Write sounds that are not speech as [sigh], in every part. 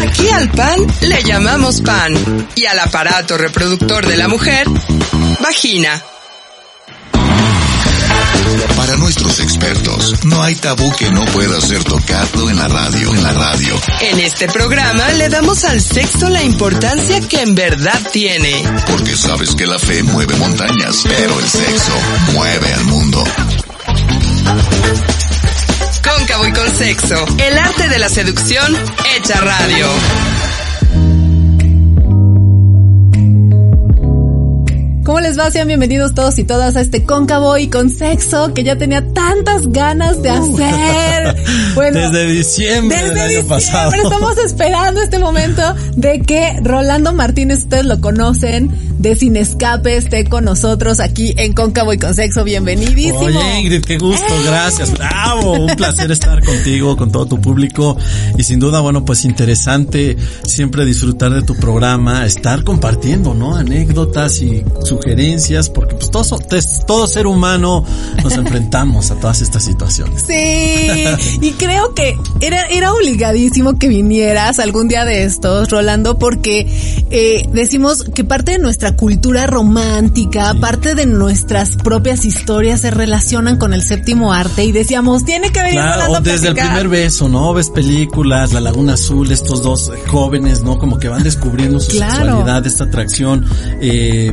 Aquí al pan le llamamos pan y al aparato reproductor de la mujer, vagina. Para nuestros expertos, no hay tabú que no pueda ser tocado en la radio, en la radio. En este programa le damos al sexo la importancia que en verdad tiene. Porque sabes que la fe mueve montañas, pero el sexo mueve al mundo. Cóncavo y con sexo, el arte de la seducción hecha radio. ¿Cómo les va? Sean bienvenidos todos y todas a este cóncavo y con sexo que ya tenía tantas ganas de hacer. [laughs] Bueno, desde diciembre desde del año diciembre pasado. Estamos esperando este momento de que Rolando Martínez, ustedes lo conocen, de Sin Escape, esté con nosotros aquí en Cóncavo y con Sexo. Bienvenidísimo. Oye Ingrid, qué gusto, ¡Eh! gracias, bravo, un placer estar contigo, con todo tu público y sin duda, bueno, pues interesante siempre disfrutar de tu programa, estar compartiendo, ¿no? Anécdotas y sugerencias, porque pues todo, todo ser humano nos enfrentamos a todas estas situaciones. Sí, y creo que era, era obligadísimo que vinieras algún día de estos, Rolando, porque eh, decimos que parte de nuestra cultura romántica, parte de nuestras propias historias se relacionan con el séptimo arte y decíamos, tiene que venir Claro, Rolando o a desde el primer beso, ¿no? Ves películas, La Laguna Azul, estos dos jóvenes, ¿no? Como que van descubriendo su Claro. sexualidad, esta atracción eh,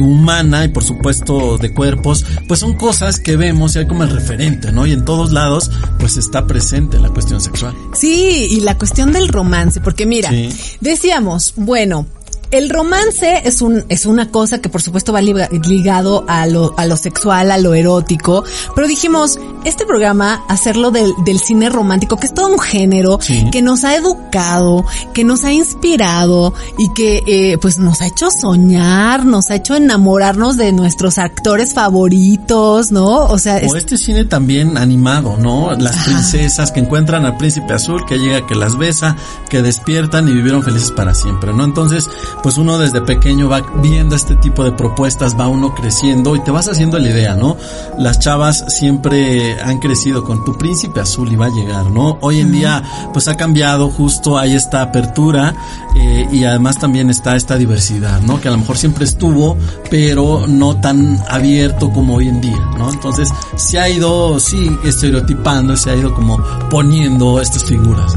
humana y por supuesto de cuerpos, pues son cosas que vemos y hay como el referente, ¿no? Y en todos lados, pues está presente la cuestión sexual. Sí, y la cuestión del romance, porque mira, Sí. decíamos, bueno, el romance es un es una cosa que por supuesto va liga- ligado a lo a lo sexual, a lo erótico, pero dijimos, este programa hacerlo del, del cine romántico, que es todo un género Sí. que nos ha educado, que nos ha inspirado y que eh, pues nos ha hecho soñar, nos ha hecho enamorarnos de nuestros actores favoritos, ¿no? O sea, es- O este cine también animado, ¿no? Las Ajá. princesas que encuentran al príncipe azul, que llega, que las besa, que despiertan y vivieron felices para siempre, ¿no? Entonces, pues uno desde pequeño va viendo este tipo de propuestas, va uno creciendo y te vas haciendo la idea, ¿no? Las chavas siempre han crecido con tu príncipe azul y va a llegar, ¿no? Hoy en día, pues ha cambiado, justo hay esta apertura eh, y además también está esta diversidad, ¿no? Que a lo mejor siempre estuvo, pero no tan abierto como hoy en día, ¿no? Entonces se ha ido, sí, estereotipando, se ha ido como poniendo estas figuras.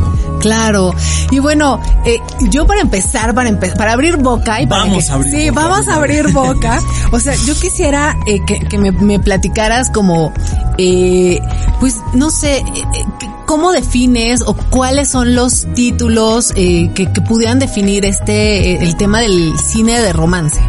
Claro. Y bueno, eh, yo para empezar, para empe- para abrir boca y para Vamos que- a abrir sí, boca. vamos a abrir boca. O sea, yo quisiera eh, que, que me, me platicaras como, eh, pues, no sé, eh, eh, cómo defines o cuáles son los títulos eh, que, que pudieran definir este, eh, el tema del cine de romance.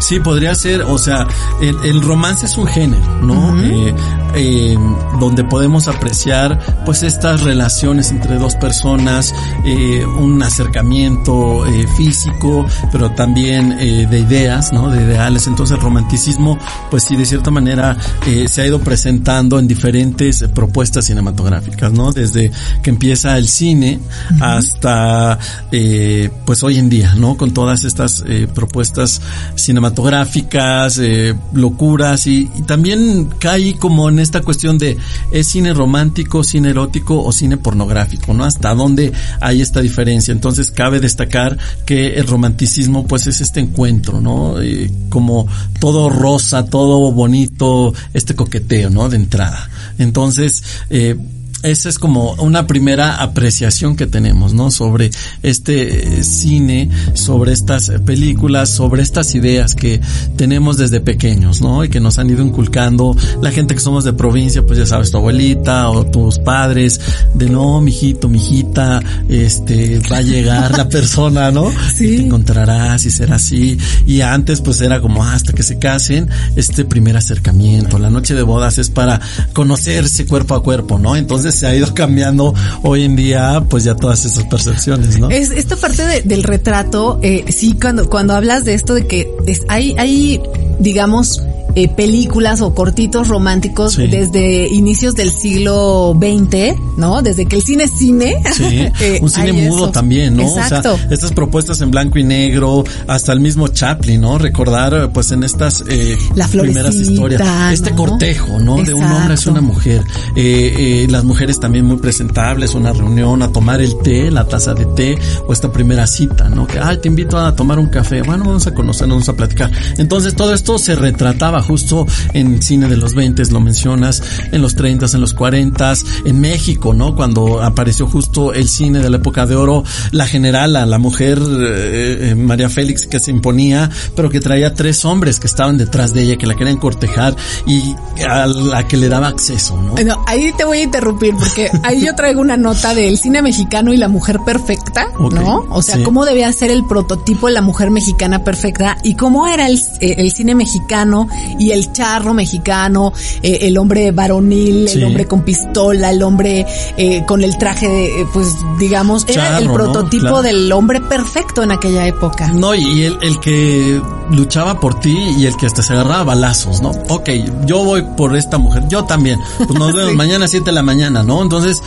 Sí, podría ser, o sea, el, el romance es un género, ¿no? Eh, eh, donde podemos apreciar pues estas relaciones entre dos personas, eh, un acercamiento eh, físico, pero también eh, de ideas, ¿no? De ideales. Entonces el romanticismo, pues sí, de cierta manera eh, se ha ido presentando en diferentes propuestas cinematográficas, ¿no? Desde que empieza el cine hasta eh, pues hoy en día, ¿no? Con todas estas eh, propuestas cinematográficas, eh, locuras y, y también cae como en esta cuestión de es cine romántico, cine erótico o cine pornográfico, ¿no? Hasta dónde hay esta diferencia. Entonces cabe destacar que el romanticismo pues es este encuentro, ¿no? Eh, como todo rosa, todo bonito, este coqueteo, ¿no? De entrada. Entonces, eh, esa es como una primera apreciación que tenemos, ¿no? Sobre este eh, cine, sobre estas películas, sobre estas ideas que tenemos desde pequeños, ¿no? Y que nos han ido inculcando la gente que somos de provincia, pues ya sabes, tu abuelita o tus padres, de no, mijito, mijita, este, va a llegar la persona, ¿no? Sí. [laughs] Y te encontrarás y será así. Y antes, pues era como "Ah, hasta que se casen, este primer acercamiento. La noche de bodas es para conocerse cuerpo a cuerpo, ¿no? Entonces, Se ha ido cambiando hoy en día, pues ya todas esas percepciones, ¿no? Es esta parte del retrato, eh, sí, cuando, cuando hablas de esto de que es, hay, hay, digamos, eh, películas o cortitos románticos desde inicios del siglo XX, ¿no? Desde que el cine es cine. Sí, [laughs] eh, un cine mudo también, ¿no? Exacto. O sea, estas propuestas en blanco y negro, hasta el mismo Chaplin, ¿no? Recordar, pues, en estas eh, La primeras historias. Este cortejo, ¿no? De un hombre hacia una mujer. Eh, eh, las mujeres también muy presentables, una reunión, a tomar el té, la taza de té, o esta primera cita, ¿no? Que, ay, te invito a tomar un café. Bueno, vamos a conocernos, vamos a platicar. Entonces, todo esto se retrataba justo en cine de los 20, lo mencionas, en los 30, en los 40, en México, ¿no? Cuando apareció justo el cine de la época de oro, la general, la mujer eh, eh, María Félix que se imponía, pero que traía tres hombres que estaban detrás de ella, que la querían cortejar y a la que le daba acceso, ¿no? Bueno, ahí te voy a interrumpir porque ahí yo traigo una nota del cine mexicano y la mujer perfecta, ¿no? O sea, cómo debía ser el prototipo de la mujer mexicana perfecta y cómo era el, el cine mexicano y el charro mexicano, eh, el hombre varonil, el hombre con pistola, el hombre eh, con el traje, de, eh, pues digamos, era el prototipo del hombre perfecto en aquella época. No, y el, el que luchaba por ti y el que hasta se agarraba balazos, ¿no? Ok, yo voy por esta mujer, yo también. Pues nos vemos [laughs] mañana a 7 de la mañana, ¿no? Entonces,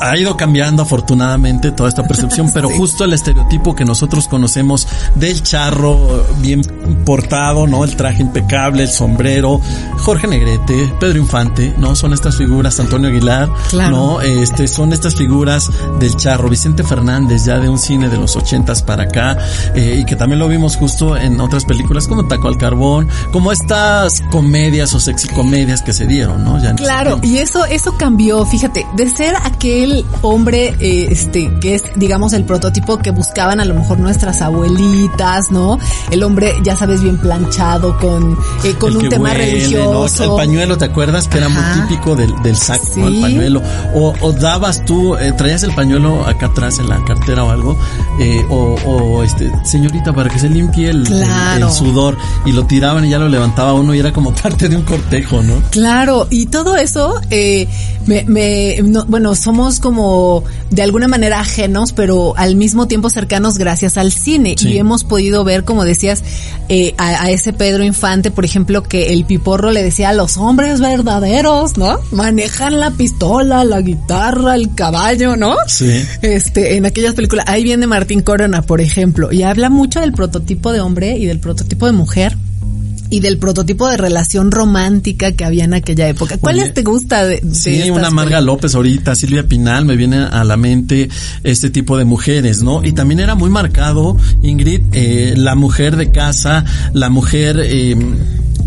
ha ido cambiando afortunadamente toda esta percepción, [laughs] pero justo el estereotipo que nosotros conocemos del charro bien portado, ¿no? El traje impecable, el sombrero, Jorge Negrete, Pedro Infante, ¿no? Son estas figuras, Antonio Aguilar, ¿no? Este, son estas figuras del charro, Vicente Fernández, ya de un cine de los ochentas para acá, eh, y que también lo vimos justo en otras películas como Taco al Carbón, como estas comedias o sexy comedias que se dieron, ¿no? Ya claro, y eso, eso cambió, fíjate, de ser aquel hombre, eh, este, que es, digamos, el prototipo que buscaban a lo mejor nuestras abuelitas, ¿no? El hombre, ya sabes, bien planchado, con, eh, con un tema religioso. El pañuelo, ¿te acuerdas? Que era muy típico del, del saco, el pañuelo. O, o dabas tú, eh, traías el pañuelo acá atrás en la cartera o algo, o, o, este, señorita, para que se limpie el, el, sudor, y lo tiraban y ya lo levantaba uno y era como [laughs] parte de un cortejo, ¿no? Claro, y todo eso, me, me bueno, somos como de alguna manera ajenos, pero al mismo tiempo cercanos gracias al cine. Y hemos podido ver, como decías, eh, a, ese Pedro Infante, por ejemplo, que el piporro le decía a los hombres verdaderos, ¿no? Manejan la pistola, la guitarra, el caballo, ¿no? Sí. Este, en aquellas películas. Ahí viene Martín Corona, por ejemplo, y habla mucho del prototipo de hombre y del prototipo de mujer y del prototipo de relación romántica que había en aquella época. ¿Cuál te gusta de, de Sí, una Marga López ahorita, Silvia Pinal, me viene a la mente este tipo de mujeres, ¿no? Y también era muy marcado, Ingrid, eh, la mujer de casa, la mujer... Eh,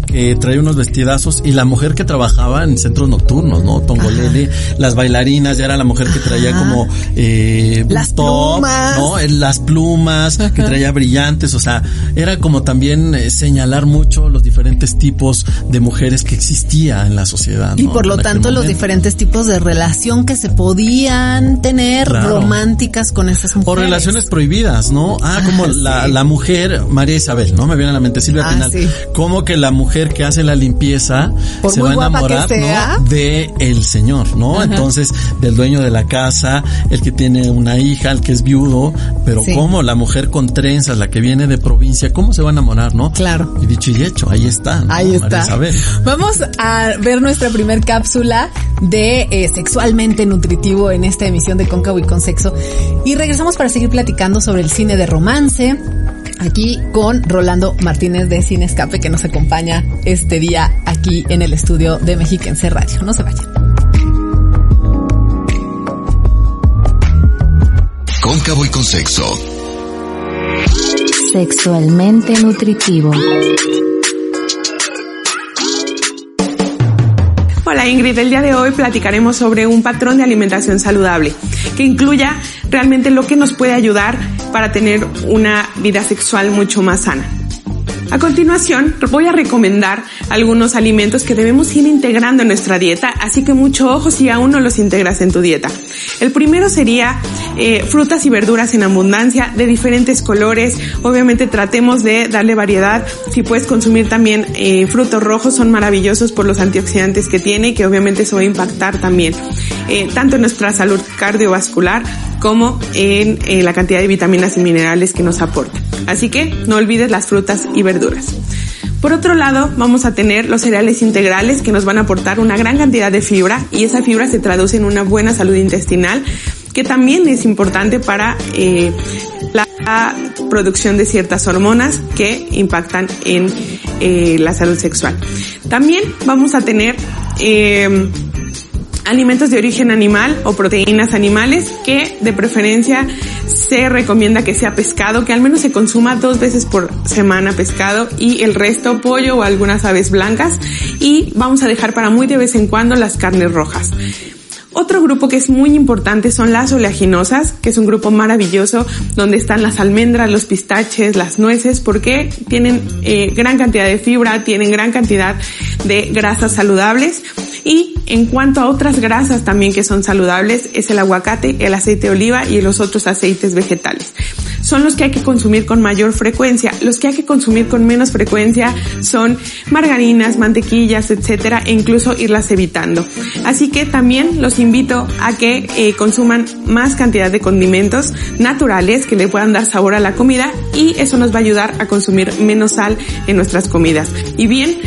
que traía unos vestidazos y la mujer que trabajaba en centros nocturnos, ¿no? Tongolele, las bailarinas, ya era la mujer que traía como eh, las plumas, ¿no? Eh, las plumas, que traía brillantes, o sea, era como también eh, señalar mucho los diferentes tipos de mujeres que existía en la sociedad. Y por lo tanto los diferentes tipos de relación que se podían tener románticas con esas mujeres. O relaciones prohibidas, ¿no? Ah, como la, la mujer María Isabel, ¿no? Me viene a la mente Silvia ah, Pinal. Como que la mujer que hace la limpieza se va a enamorar ¿no? de el señor, ¿no? Entonces, del dueño de la casa, el que tiene una hija, el que es viudo, pero cómo la mujer con trenzas, la que viene de provincia, ¿cómo se va a enamorar, no? Claro. Y dicho y hecho, ahí está. Ahí está. Vamos a ver nuestra primer cápsula de eh, sexualmente nutritivo en esta emisión de Cóncavo y con Sexo. Y regresamos para seguir platicando sobre el cine de romance, aquí con Rolando Martínez de Cine Escape que nos acompaña este día aquí en el estudio de Mexiquense Radio. No se vayan. Cóncavo y con sexo. Sexualmente nutritivo. Hola Ingrid, el día de hoy platicaremos sobre un patrón de alimentación saludable que incluya realmente lo que nos puede ayudar para tener una vida sexual mucho más sana. A continuación, voy a recomendar algunos alimentos que debemos ir integrando en nuestra dieta, así que mucho ojo si aún no los integras en tu dieta. El primero sería eh, frutas y verduras en abundancia, de diferentes colores. Obviamente tratemos de darle variedad. Si puedes consumir también eh, frutos rojos, son maravillosos por los antioxidantes que tiene, que obviamente eso va a impactar también eh, tanto en nuestra salud cardiovascular como en eh, la cantidad de vitaminas y minerales que nos aporta. Así que no olvides las frutas y verduras. Por otro lado, vamos a tener los cereales integrales que nos van a aportar una gran cantidad de fibra y esa fibra se traduce en una buena salud intestinal que también es importante para eh, la producción de ciertas hormonas que impactan en eh, la salud sexual. También vamos a tener eh, alimentos de origen animal o proteínas animales que de preferencia se recomienda que sea pescado, que al menos se consuma dos veces por semana pescado y el resto pollo o algunas aves blancas y vamos a dejar para muy de vez en cuando las carnes rojas. Otro grupo que es muy importante son las oleaginosas, que es un grupo maravilloso donde están las almendras, los pistaches, las nueces, porque tienen eh, gran cantidad de fibra, tienen gran cantidad de grasas saludables y en cuanto a otras grasas también que son saludables, es el aguacate, el aceite de oliva y los otros aceites vegetales. Son los que hay que consumir con mayor frecuencia. Los que hay que consumir con menos frecuencia son margarinas, mantequillas, etcétera, e incluso irlas evitando. Así que también los invito a que eh, consuman más cantidad de condimentos naturales que le puedan dar sabor a la comida y eso nos va a ayudar a consumir menos sal en nuestras comidas. Y bien,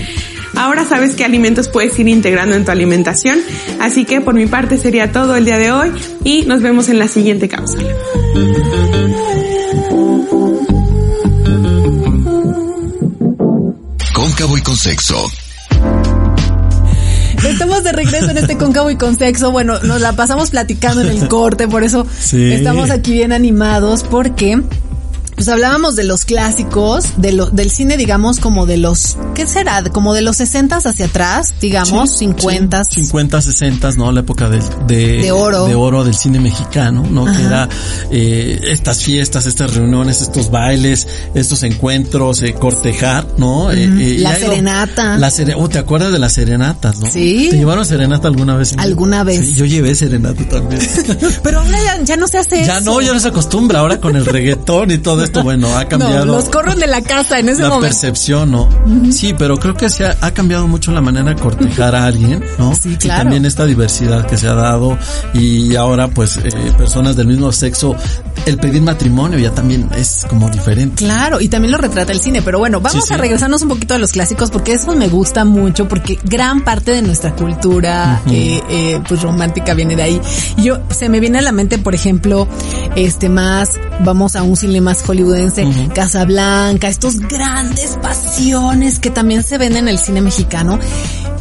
Ahora sabes qué alimentos puedes ir integrando en tu alimentación. Así que por mi parte sería todo el día de hoy y nos vemos en la siguiente cápsula. Cóncavo y con sexo. Estamos de regreso en este cóncavo y con sexo. Bueno, nos la pasamos platicando en el corte, por eso Sí. estamos aquí bien animados porque pues hablábamos de los clásicos, de lo, del cine, digamos, como de los, ¿qué será? Como de los 60 hacia atrás, digamos, 50 Sí, 50, 60, ¿no? La época de, De oro. de oro del cine mexicano, ¿no? Que era eh, estas fiestas, estas reuniones, estos bailes, estos encuentros, eh, cortejar, ¿no? Eh, eh, La serenata. La sere- oh, ¿te acuerdas de las serenatas, no? Sí. ¿Te llevaron serenata alguna vez? Alguna vez. Sí, yo llevé serenata también. [laughs] Pero ahora ya, ya no se hace ya eso. no, ya no se acostumbra ahora con el reggaetón y todo esto, bueno, ha [laughs] cambiado. No, los corren de la casa en ese la momento. percepción, ¿no? Sí, pero creo que se ha, ha cambiado mucho la manera de cortejar a alguien, ¿no? [laughs] Sí, Y claro. también esta diversidad que se ha dado y ahora pues eh, personas del mismo sexo, el pedir matrimonio ya también es como diferente. Claro, y también lo retrata el cine, pero bueno, vamos Sí, sí. a regresarnos un poquito a los clásicos porque eso me gusta mucho porque gran parte de nuestra cultura eh, eh, pues romántica viene de ahí. Y Yo se me viene a la mente, por ejemplo, este más vamos a un cine más hollywoodense, Casablanca, estos grandes pasiones que también se ven en el cine mexicano.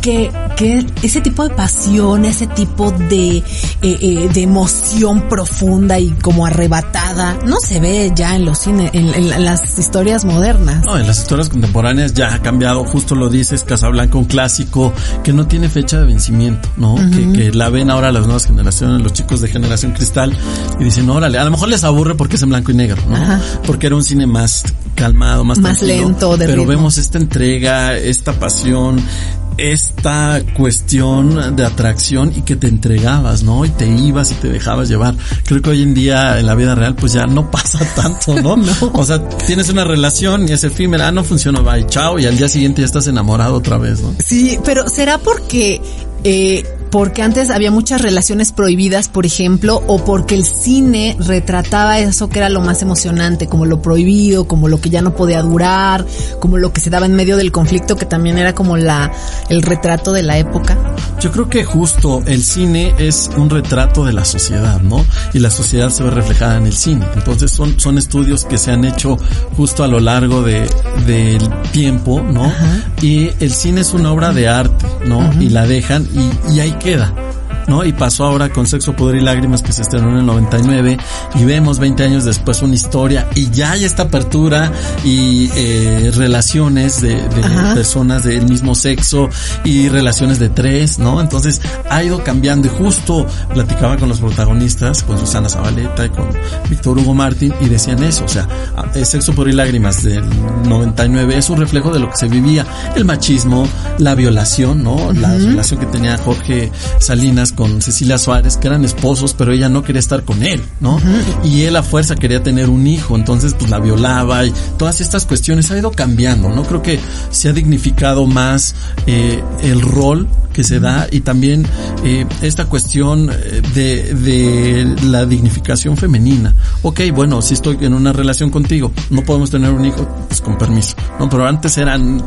Que, que ese tipo de pasión, ese tipo de, eh, eh, de emoción profunda y como arrebatada, no se ve ya en los cines, en, en las historias modernas. No, en las historias contemporáneas ya ha cambiado, justo lo dices, Casablanca, un clásico que no tiene fecha de vencimiento, ¿no? que, que la ven ahora las nuevas generaciones, los chicos de generación cristal, y dicen, órale, a lo mejor les aburre porque es en blanco y negro, ¿no? Ajá. Porque era un cine más calmado, más, Más lento, de Pero ritmo. vemos esta entrega, esta pasión, esta cuestión de atracción y que te entregabas, ¿no? Y te ibas y te dejabas llevar. Creo que hoy en día en la vida real pues ya no [laughs] pasa tanto, ¿no? O sea, tienes una relación y es efímera, ah, no funciona, bye, chao, y al día siguiente ya estás enamorado otra vez, ¿no? Sí, pero será porque eh, porque antes había muchas relaciones prohibidas, por ejemplo, o porque el cine retrataba eso que era lo más emocionante, como lo prohibido, como lo que ya no podía durar, como lo que se daba en medio del conflicto, que también era como la el retrato de la época. Yo creo que justo el cine es un retrato de la sociedad, ¿no? Y la sociedad se ve reflejada en el cine. Entonces son, son estudios que se han hecho justo a lo largo de, del tiempo, ¿no? Y el cine es una obra de arte, ¿no? Y la dejan y, y ahí queda. ¿No? Y pasó ahora con Sexo, Poder y Lágrimas que se estrenó en el 99 y vemos 20 años después una historia y ya hay esta apertura y eh, relaciones de, de personas del mismo sexo y relaciones de tres, ¿no? Entonces ha ido cambiando y justo platicaba con los protagonistas, con Susana Zabaleta y con Víctor Hugo Martín y decían eso, o sea, Sexo, Poder y Lágrimas del 99 es un reflejo de lo que se vivía, el machismo, la violación, ¿no? La relación que tenía Jorge Salinas con Cecilia Suárez, que eran esposos, pero ella no quería estar con él, ¿no? Y él a fuerza quería tener un hijo, entonces pues la violaba y todas estas cuestiones ha ido cambiando, ¿no? Creo que se ha dignificado más eh, el rol que se da y también eh, esta cuestión eh, de, de la dignificación femenina. Ok, bueno, si estoy en una relación contigo, no podemos tener un hijo, pues con permiso. No, pero antes eran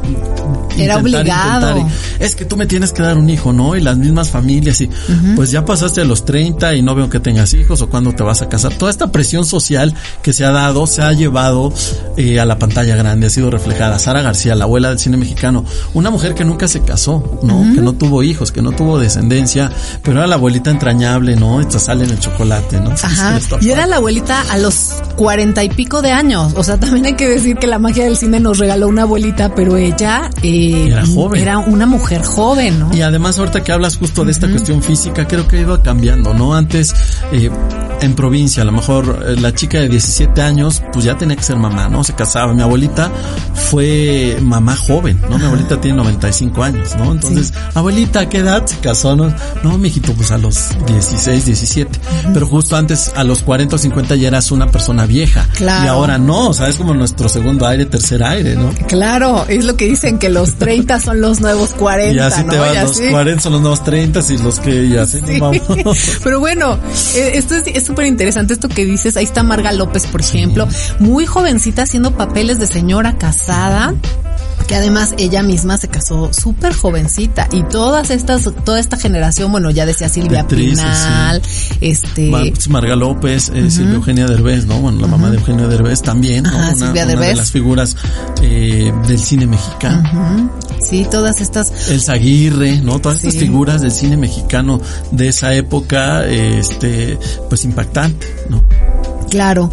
era obligado. es que tú me tienes que dar un hijo, ¿no? Y las mismas familias y pues ya pasaste a los 30 y no veo que tengas hijos o cuándo te vas a casar. Toda esta presión social que se ha dado se ha llevado eh, a la pantalla grande, ha sido reflejada. Sara García, la abuela del cine mexicano, una mujer que nunca se casó, ¿no? Que no tuvo hijos, que no tuvo descendencia, pero era la abuelita entrañable, ¿no? Esta sale en el chocolate, ¿no? Ajá. Y era la abuelita a los cuarenta y pico de años. O sea, también hay que decir que la magia del cine nos regaló una abuelita, pero ella eh, era joven. Era una mujer joven, ¿no? Y además ahorita que hablas justo de esta cuestión física, creo que ha ido cambiando, ¿no? Antes, eh, en provincia, a lo mejor eh, la chica de 17 años, pues ya tenía que ser mamá, ¿no? Se casaba. Mi abuelita fue mamá joven, ¿no? Mi abuelita tiene 95 años, ¿no? Entonces, abuelita, ¿a qué edad se casó? No, no mijito, pues a los 16, 17. Pero justo antes, a los 40 o 50 ya eras una persona vieja. Claro. Y ahora no, o sea, es como nuestro segundo aire, tercer aire, ¿no? Claro, es lo que dicen que los 30 son los nuevos 40. [laughs] Y así te van, los 40 son los nuevos 30 y los que ya sí. [laughs] Pero bueno, eh, esto es súper interesante esto que dices. Ahí está Marga López, por ejemplo, muy jovencita haciendo papeles de señora casada que además ella misma se casó súper jovencita y todas estas, toda esta generación, bueno, ya decía Silvia Pinal, este... Mar Marga López, eh, Silvia Eugenia Derbez, ¿no? Bueno, la mamá de Eugenia Derbez también, ¿no? Ajá, una, Silvia una Derbez. de las figuras eh, del cine mexicano. Sí, todas estas... El Zaguirre, ¿no? Todas Sí. estas figuras del cine mexicano de esa época, este, pues impactante, ¿no? Claro.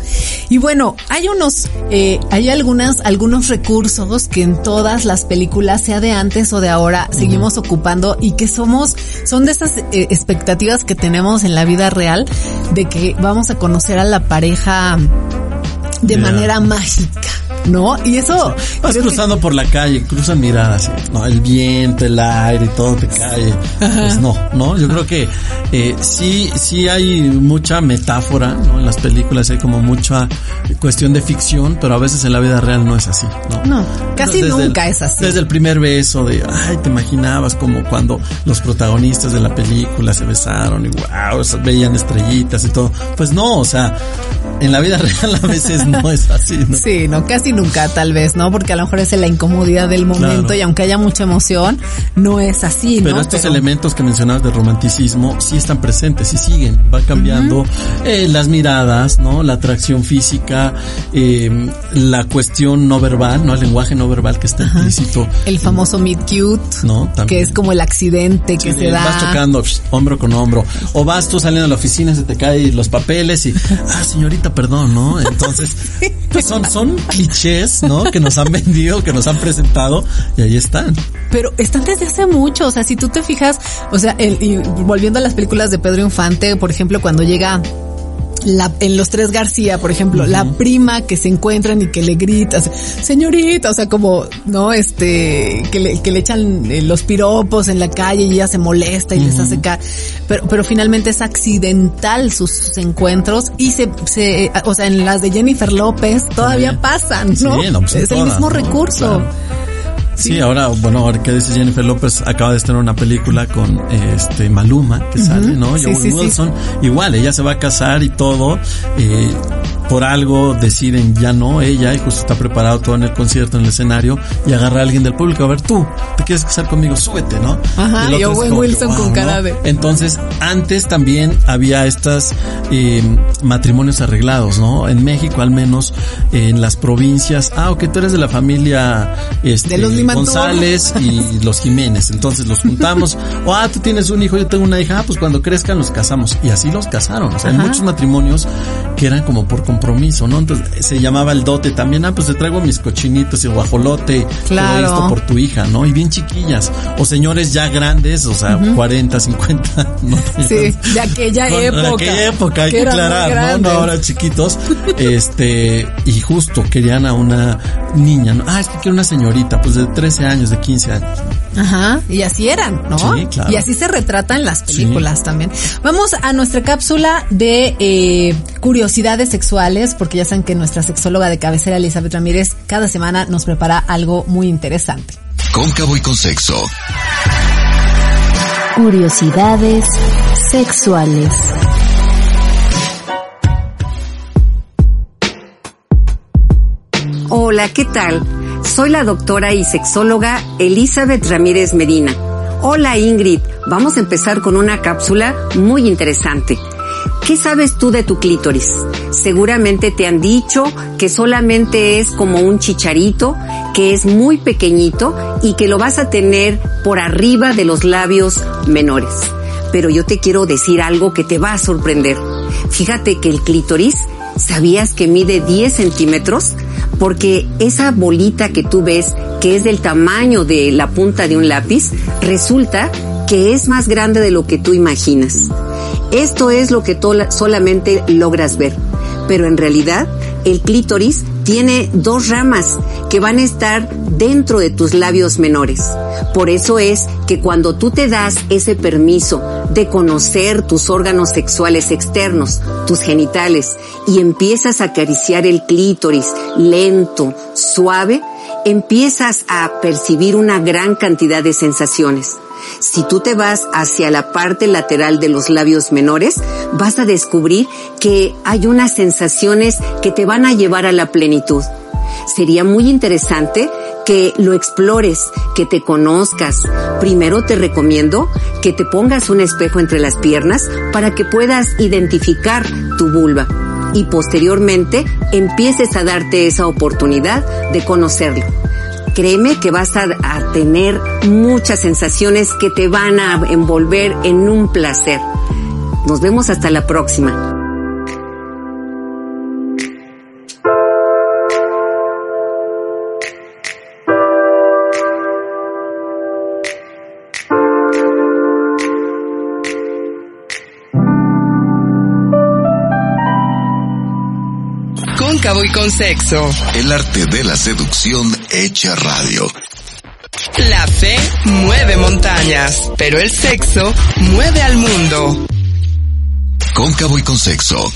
Y bueno, hay unos, eh, hay algunas, algunos recursos que en todas las películas, sea de antes o de ahora, seguimos ocupando y que somos, son de esas eh, expectativas que tenemos en la vida real de que vamos a conocer a la pareja de manera mágica, ¿no? Y eso Vas que- cruzando por la calle, cruzan miradas, ¿sí? no, el viento, el aire y todo te cae. Pues no, no, yo creo que eh, sí, sí hay mucha metáfora, ¿no? En las películas hay como mucha cuestión de ficción, pero a veces en la vida real no es así, ¿no? No, casi Desde nunca el- es así. Desde el primer beso de, ay, te imaginabas como cuando los protagonistas de la película se besaron y wow, veían estrellitas y todo. Pues no, o sea, en la vida [laughs] real a veces [laughs] no es así, ¿no? Sí, no, casi nunca tal vez, ¿no? Porque a lo mejor es la incomodidad del momento Claro. y aunque haya mucha emoción, no es así, Pero ¿no? estos elementos que mencionabas de romanticismo sí están presentes y siguen, va cambiando eh, las miradas, ¿no? La atracción física, eh, la cuestión no verbal, ¿no? El lenguaje no verbal que está implícito. El famoso meet cute, No, también. que es como el accidente que Sí, se da. Vas chocando psh, hombro con hombro. O vas tú saliendo de la oficina, se te caen los papeles y, ah, señorita, perdón, ¿no? Entonces, pues son, son clichés, ¿no? Que nos han vendido, que nos han presentado y ahí están. Pero están desde hace mucho, o sea, si tú te fijas, o sea, el- y volviendo a las películas de Pedro Infante, por ejemplo, cuando llega la, en Los Tres García, por ejemplo, la prima que se encuentran y que le grita, señorita, o sea, como, ¿no? Este, que le, que le echan eh, los piropos en la calle y ella se molesta y les hace ca pero, pero finalmente es accidental sus, sus encuentros y se, se, o sea, en las de Jennifer López todavía pasan, ¿no? Sí, no, pues es el mismo ¿no? recurso. Claro. Sí, ahora, bueno, ahora que dices Jennifer López acaba de estrenar una película con este Maluma que sale, ¿no? Sí, Joe sí, sí. Wilson, igual, ella se va a casar y todo. eh, por algo deciden ya no, ella, y justo está preparado todo en el concierto, en el escenario, y agarra a alguien del público, a ver tú, ¿te quieres casar conmigo? Súbete, ¿no? Ajá, y Owen que, Wilson con cara ¿no? de- Entonces, antes también había estas eh, matrimonios arreglados, ¿no? En México, al menos, en las provincias, ah, ok, tú eres de la familia este, De los. González y los Jiménez, entonces los juntamos, [laughs] o ah, tú tienes un hijo, yo tengo una hija, ah, pues cuando crezcan los casamos, y así los casaron, o sea, hay muchos matrimonios que eran como por compromiso, ¿no? Entonces se llamaba el dote también, ah, pues te traigo mis cochinitos y guajolote, Claro. todo esto por tu hija, ¿no? Y bien chiquillas, o señores ya grandes, o sea, 40, 50, ¿no? Sí, de aquella Con- época. De aquella época, hay que que aclarar, ¿no? No ahora chiquitos. Este, y justo querían a una niña, ¿no? Ah, es que quiero una señorita, pues de 13 años, de 15 años. Ajá, y así eran, ¿no? Sí, claro. Y así se retrata en las películas también. Vamos a nuestra cápsula de eh, curiosidades sexuales, porque ya saben que nuestra sexóloga de cabecera, Elizabeth Ramírez, cada semana nos prepara algo muy interesante. Cóncavo y con sexo. Curiosidades sexuales. Hola, ¿qué tal? Soy la doctora y sexóloga Elizabeth Ramírez Medina. Hola Ingrid, vamos a empezar con una cápsula muy interesante. ¿Qué sabes tú de tu clítoris? Seguramente te han dicho que solamente es como un chicharito, que es muy pequeñito y que lo vas a tener por arriba de los labios menores. Pero yo te quiero decir algo que te va a sorprender. Fíjate que el clítoris, ¿sabías que mide 10 centímetros? Porque esa bolita que tú ves, que es del tamaño de la punta de un lápiz, resulta que es más grande de lo que tú imaginas. Esto es lo que tola- solamente logras ver. Pero en realidad, el clítoris tiene dos ramas que van a estar dentro de tus labios menores. Por eso es que cuando tú te das ese permiso de conocer tus órganos sexuales externos, tus genitales, y empiezas a acariciar el clítoris lento, suave, empiezas a percibir una gran cantidad de sensaciones. Si tú te vas hacia la parte lateral de los labios menores, vas a descubrir que hay unas sensaciones que te van a llevar a la plenitud. Sería muy interesante que lo explores, que te conozcas. Primero te recomiendo que te pongas un espejo entre las piernas para que puedas identificar tu vulva y posteriormente empieces a darte esa oportunidad de conocerlo. Créeme que vas a, a tener muchas sensaciones que te van a envolver en un placer. Nos vemos hasta la próxima. Cóncavo y con sexo. El arte de la seducción hecha radio. La fe mueve montañas, pero el sexo mueve al mundo. Cóncavo y con sexo.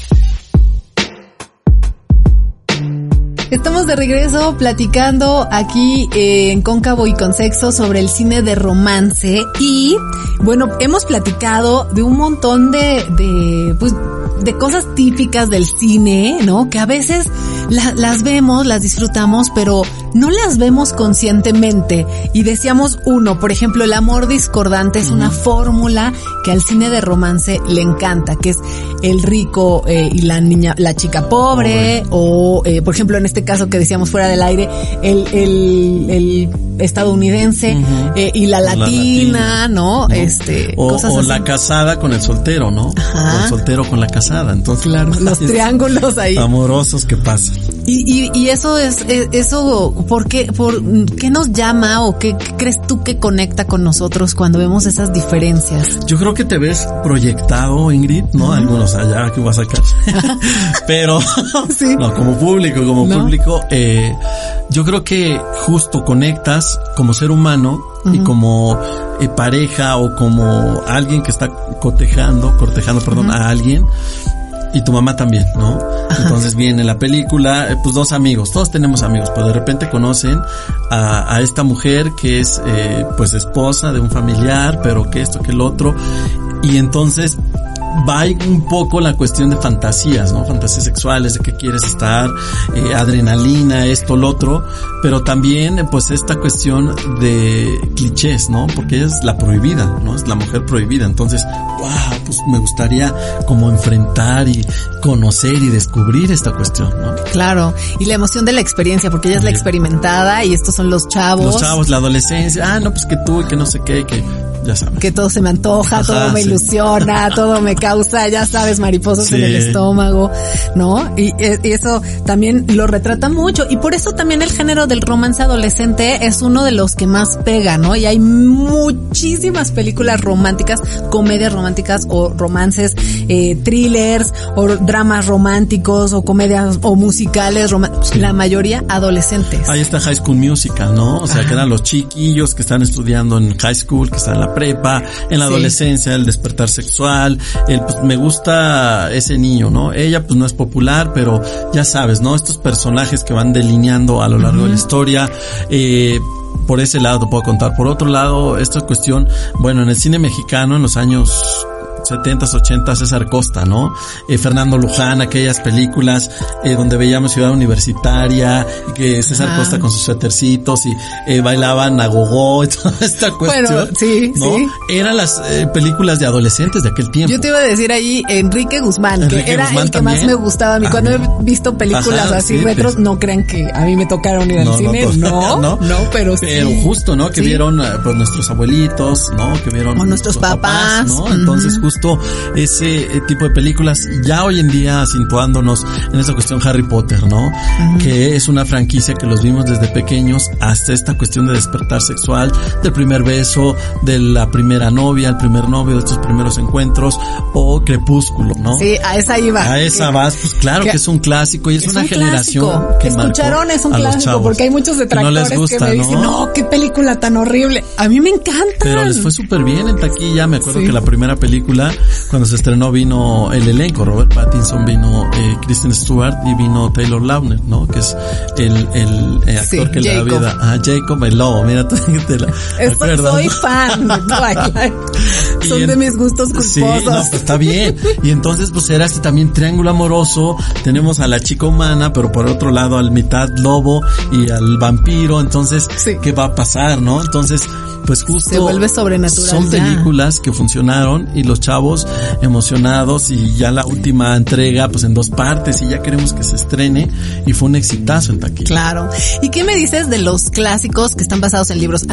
Estamos de regreso platicando aquí eh, en Cóncavo y con Sexo sobre el cine de romance y bueno, hemos platicado de un montón de, de, pues, de cosas típicas del cine, ¿no? Que a veces la- las vemos, las disfrutamos, pero no las vemos conscientemente. Y decíamos uno, por ejemplo, el amor discordante es una fórmula que al cine de romance le encanta, que es el rico eh, y la niña, la chica pobre, o eh, por ejemplo en este caso que decíamos fuera del aire, el, el, el estadounidense eh, y la La latina, ¿no? ¿no? Este, O, cosas o así. la casada con el soltero, ¿no? Ajá. O el soltero con la casada. Entonces, Los es triángulos ahí. Amorosos que pasan. Y, y, y eso es, es- eso, ¿por qué, por, qué nos llama o qué, qué crees tú que conecta con nosotros cuando vemos esas diferencias? Yo creo que te ves proyectado, Ingrid, ¿no? Algunos allá que vas a sacar. [laughs] Pero, [laughs] Sí. no, como público, como ¿No? público, eh, yo creo que justo conectas como ser humano y como eh, pareja o como alguien que está cotejando, cortejando, perdón, a alguien. Y tu mamá también, ¿no? [laughs] Entonces viene la película, eh, pues dos amigos, todos tenemos amigos, pero de repente conocen a, a esta mujer que es eh, pues esposa de un familiar, pero que esto, que el otro, y entonces va un poco la cuestión de fantasías, ¿no? Fantasías sexuales, de que quieres estar, eh, adrenalina, esto, lo otro, pero también pues esta cuestión de clichés, ¿no? Porque ella es la prohibida, ¿no? Es la mujer prohibida. Entonces, wow, pues me gustaría como enfrentar y conocer y descubrir esta cuestión, ¿no? Claro, y la emoción de la experiencia, porque ella es la experimentada y estos son los chavos. Los chavos, la adolescencia, ah, no, pues que tú y que no sé qué, que ya sabes. Que todo se me antoja, todo me ilusiona, todo me causa, ya sabes, mariposas en el estómago, ¿no? Y, y, eso también lo retrata mucho. Y por eso también el género del romance adolescente es uno de los que más pega, ¿no? Y hay muchísimas películas románticas, comedias románticas o romances, eh, thrillers o dramas románticos o comedias o musicales, la mayoría adolescentes. Ahí está High School Musical, ¿no? O sea, que eran los chiquillos que están estudiando en high school, que están en la prepa, en la adolescencia, el despertar sexual, el pues me gusta ese niño, ¿no? Ella pues no es popular, pero ya sabes, ¿no? Estos personajes que van delineando a lo largo de la historia, eh, por ese lado te puedo contar. Por otro lado, esta cuestión, bueno, en el cine mexicano en los años 70s, 80 César Costa, ¿no? Eh, Fernando Luján, aquellas películas eh, donde veíamos Ciudad Universitaria y que César Costa con sus suétercitos y eh, bailaban a gogó y [laughs] toda esta cuestión. Bueno, sí, ¿no? sí. Eran las eh, películas de adolescentes de aquel tiempo. Yo te iba a decir ahí Enrique Guzmán, que era el que más me gustaba a mí. Cuando he visto películas así retros, no crean que a mí me tocaron ir al cine. No, [laughs] no, no, pero sí. Pero justo, ¿no? Que vieron pues nuestros abuelitos, ¿no? Que vieron o nuestros, papás, ¿no? Entonces justo ese eh, tipo de películas, ya hoy en día situándonos en esta cuestión Harry Potter, ¿no? Que es una franquicia que los vimos desde pequeños hasta esta cuestión de despertar sexual, del primer beso, de la primera novia, el primer novio, de estos primeros encuentros, o Crepúsculo, ¿no? Sí, a esa iba. A esa vas, pues claro que, es un clásico y es, una generación que escucharon es un clásico porque hay muchos detractores que, no que me dicen, ¿no? qué película tan horrible. A mí me encanta. Pero les fue súper bien en taquilla, me acuerdo que la primera película cuando se estrenó vino el elenco, Robert Pattinson, vino eh, Kristen Stewart y vino Taylor Lautner, ¿no? Que es el, el, eh, actor que le da vida a Jacob, el lobo, mira, [laughs] te, la Soy fan de Twilight. [laughs] Son de mis gustos culposos. Sí, no, pues está bien. Y entonces pues era este también triángulo amoroso, tenemos a la chica humana, pero por otro lado al mitad lobo y al vampiro, entonces, ¿qué va a pasar, no? Entonces, pues justo se vuelve sobrenatural. Son películas que funcionaron y los chavos emocionados y ya la última entrega pues en dos partes y ya queremos que se estrene y fue un exitazo en taquilla. Claro. ¿Y qué me dices de los clásicos que están basados en libros?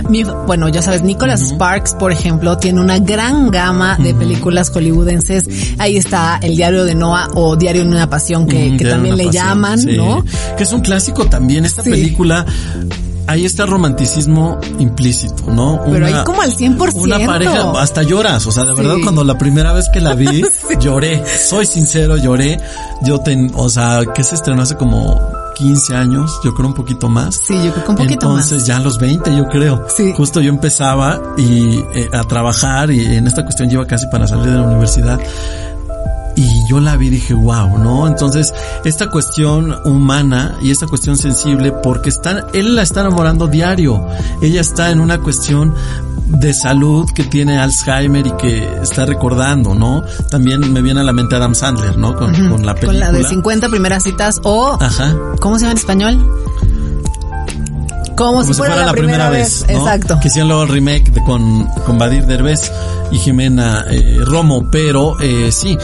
bueno, ya sabes, Nicholas Sparks, por ejemplo, tiene una gran gama de películas hollywoodenses. Ahí está El diario de Noah o Diario de una pasión que, también le llaman, ¿no? Que es un clásico también esta película ahí está el romanticismo implícito, ¿no? Pero ahí como al 100%. Una pareja, hasta lloras, o sea, de verdad cuando la primera vez que la vi, [laughs] lloré, soy sincero, lloré. Yo ten, o sea, que se estrenó hace como 15 años, yo creo un poquito más. Sí, yo creo que un poquito Entonces, más. ya a los 20 yo creo. Sí. Justo yo empezaba y eh, a trabajar y en esta cuestión lleva casi para salir de la universidad y yo la vi y dije, wow, ¿no? Entonces, esta cuestión humana y esta cuestión sensible, porque está, él la está enamorando diario. Ella está en una cuestión de salud que tiene Alzheimer y que está recordando, ¿no? También me viene a la mente Adam Sandler, ¿no? Con, con la película. Con la de 50 primeras citas o... Ajá. ¿Cómo se llama en español? Como, si, fuera, la, primera, vez. Exacto. Que hicieron luego el remake con, con Badir Derbez y Jimena eh, Romo, pero eh, sí,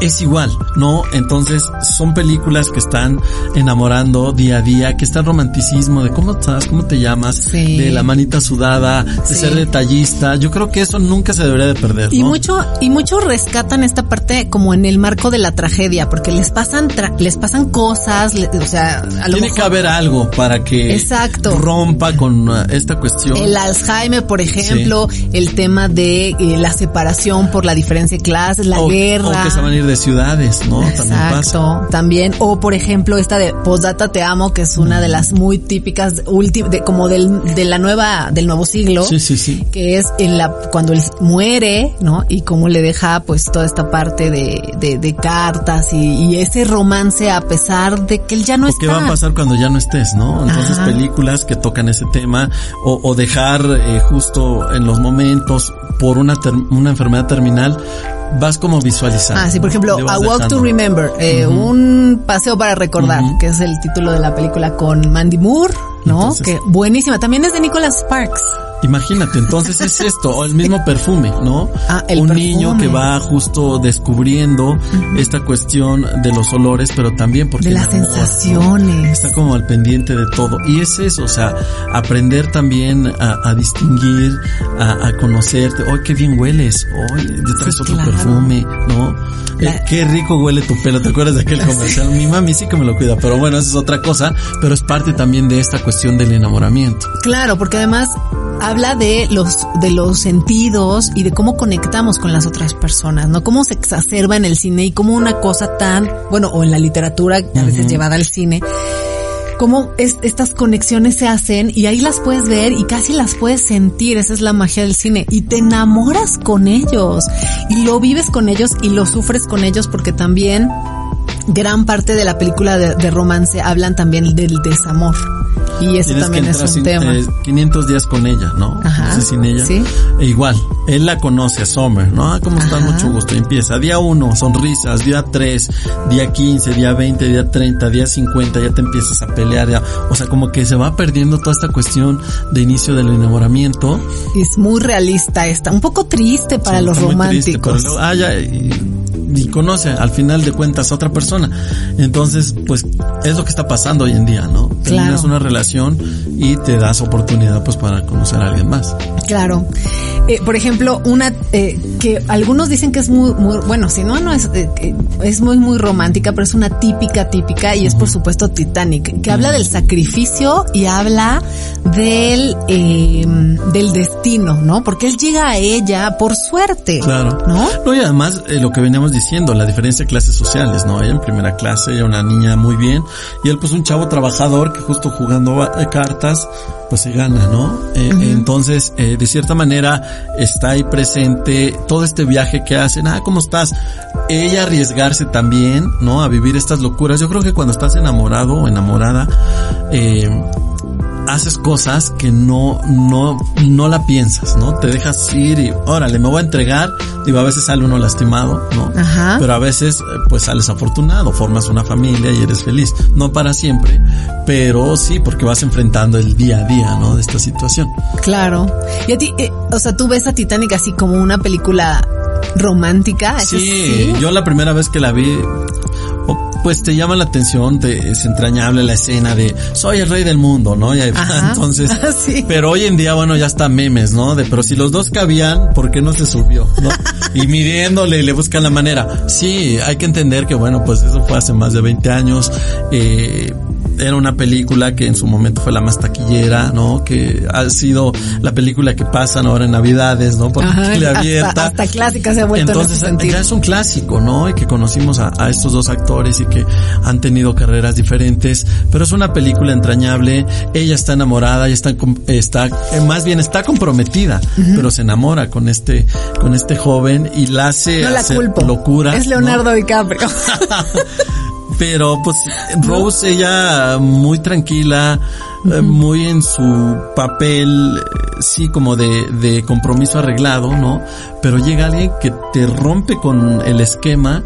es igual, ¿no? Entonces son películas que están enamorando día a día, que está el romanticismo de cómo estás, cómo te llamas, de la manita sudada, de ser detallista. Yo creo que eso nunca se debería de perder. Y mucho y mucho rescatan esta parte como en el marco de la tragedia, porque les pasan les pasan cosas, o sea, tiene que haber algo para que Exacto. rompa con uh, esta cuestión. El Alzheimer, por ejemplo, el tema de eh, la separación por la diferencia de clases, la guerra. O que se van a ir de ciudades, ¿no? Exacto, también, O por ejemplo esta de Postdata Te Amo, que es una de las muy típicas, de, como del, de la nueva, del nuevo siglo. Sí, sí, sí. Que es en la, cuando él muere, ¿no? Y cómo le deja pues toda esta parte de, de, de cartas y, y, ese romance a pesar de que él ya no está. ¿Qué va a pasar cuando ya no estés, no? Entonces películas que tocan ese tema o, o dejar eh, justo en los momentos por una, una enfermedad terminal vas como visualizando. Ah, sí, por ejemplo, A Walk to dejando. Remember, eh, Ujú. un paseo para recordar, Ujú. que es el título de la película con Mandy Moore, ¿no? Entonces- que buenísima. También es de Nicholas Sparks. Imagínate, entonces es [laughs] esto, o el mismo perfume, ¿no? Ah, el Un perfume. niño que va justo descubriendo esta cuestión de los olores, pero también porque De las ¿no? sensaciones. Está como al pendiente de todo. Y es eso, o sea, aprender también a, a distinguir, a, a conocerte. ¡Ay, qué bien hueles! ¡Ay, ya traes Sí, otro claro. perfume! ¿No? La- qué rico huele tu pelo. ¿Te acuerdas de aquel [laughs] comercial? Mi mami sí que me lo cuida, pero bueno, esa es otra cosa. Pero es parte también de esta cuestión del enamoramiento. Claro, porque además habla de los de los sentidos y de cómo conectamos con las otras personas, ¿no? Cómo se exacerba en el cine y cómo una cosa tan, bueno, o en la literatura, a veces llevada al cine, cómo es- estas conexiones se hacen y ahí las puedes ver y casi las puedes sentir, esa es la magia del cine. Y te enamoras con ellos. Y lo vives con ellos y lo sufres con ellos porque también gran parte de la película de romance hablan también del desamor y eso también que es un tema. eh, 500 días con ella, ¿no? Ajá, Entonces, sin ella. sí. E igual, él la conoce a Summer, ¿no? Ah, ¿cómo estás? Mucho gusto. Y empieza día 1, sonrisas, día 3, día 15, día 20, día 30, día 50, ya te empiezas a pelear, ya. O sea, como que se va perdiendo toda esta cuestión de inicio del enamoramiento. Es muy realista esta, un poco triste para Sí, los muy triste, pero románticos. ah, ya, y, y conoce al final de cuentas a otra persona. Entonces, pues, es lo que está pasando hoy en día, ¿no? Terminas una relación y te das oportunidad, pues, para conocer a alguien más. Claro. Eh, por ejemplo, una eh, que algunos dicen que es muy, muy bueno, si no, no es, eh, es muy, muy romántica, pero es una típica, típica, y es por supuesto Titanic, que habla del sacrificio y habla del, eh, del destino, ¿no? Porque él llega a ella por suerte. Claro. ¿No? No, y además, eh, lo que veníamos diciendo, la diferencia de clases sociales, ¿no? Ella en primera clase, ella una niña muy bien, y él pues un chavo trabajador que justo jugando eh, cartas, pues se gana, ¿no? Eh, Entonces, eh, de cierta manera, está ahí presente todo este viaje que hacen, ah, ¿cómo estás? Ella arriesgarse también, ¿no? A vivir estas locuras. Yo creo que cuando estás enamorado o enamorada, eh, haces cosas que no, no, no la piensas, ¿no? Te dejas ir y, órale, me voy a entregar. Digo, a veces sale uno lastimado, ¿no? Ajá. Pero a veces, eh, pues sales afortunado, formas una familia y eres feliz. No para siempre, pero sí, porque vas enfrentando el día a día, ¿no? De esta situación. Claro. Y a ti, eh, o sea, tú ves a Titanic así como una película romántica. ¿Es Sí, yo la primera vez que la vi, pues te llama la atención, te, es entrañable la escena de soy el rey del mundo, ¿no? Y entonces, [laughs] Sí. pero hoy en día, bueno, ya está memes, ¿no? De, pero si los dos cabían, ¿por qué no se subió, no? [laughs] Y midiéndole, le buscan la manera. Sí, hay que entender que, bueno, pues eso fue hace más de 20 años, eh, era una película que en su momento fue la más taquillera, ¿no? Que ha sido la película que pasan ahora en Navidades, ¿no? Por Ajá, tele abierta. hasta clásica se ha vuelto en Entonces, sentido. ya es un clásico, ¿no? Y que conocimos a, a estos dos actores y que han tenido carreras diferentes, pero es una película entrañable. Ella está enamorada, ella está, está eh, más bien está comprometida, pero se enamora con este, con este joven y la hace No la hacer culpo. locura. Es ¿no? Leonardo DiCaprio. [laughs] Pero pues Rose ella muy tranquila, eh, muy en su papel, eh, sí como de, de compromiso arreglado, ¿no? Pero llega alguien que te rompe con el esquema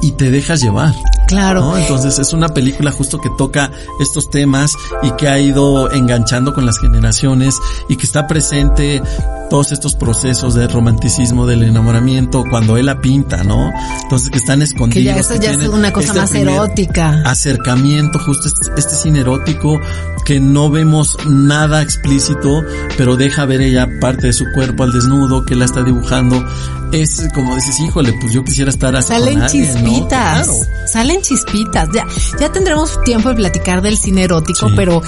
y te dejas llevar. Claro. ¿no? Entonces es una película justo que toca estos temas y que ha ido enganchando con las generaciones y que está presente todos estos procesos de romanticismo, del enamoramiento, cuando él la pinta, ¿no? Entonces que están escondidos. Que ya eso que ya es una cosa este más erótica. Acercamiento, justo este, este cine erótico que no vemos nada explícito, pero deja ver ella parte de su cuerpo al desnudo, que la está dibujando. Es como dices, híjole, pues yo quisiera estar así Salen con alguien, ¿no? chispitas. Claro. Salen chispitas. Ya, ya tendremos tiempo de platicar del cine erótico, Sí. pero,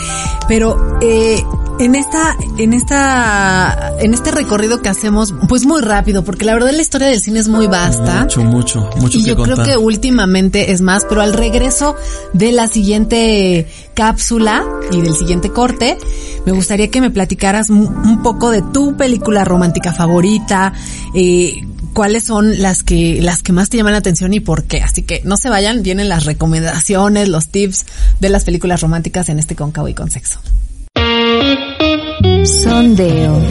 pero, eh, en esta, en esta, en este recorrido que hacemos, pues muy rápido, porque la verdad la historia del cine es muy vasta. Mucho, mucho, mucho y que yo contar. creo que últimamente es más, pero al regreso de la siguiente cápsula y del siguiente corte, me gustaría que me platicaras un poco de tu película romántica favorita, eh, cuáles son las que, las que más te llaman la atención y por qué. Así que no se vayan, vienen las recomendaciones, los tips de las películas románticas en este Cóncavo y con sexo. Sondeo.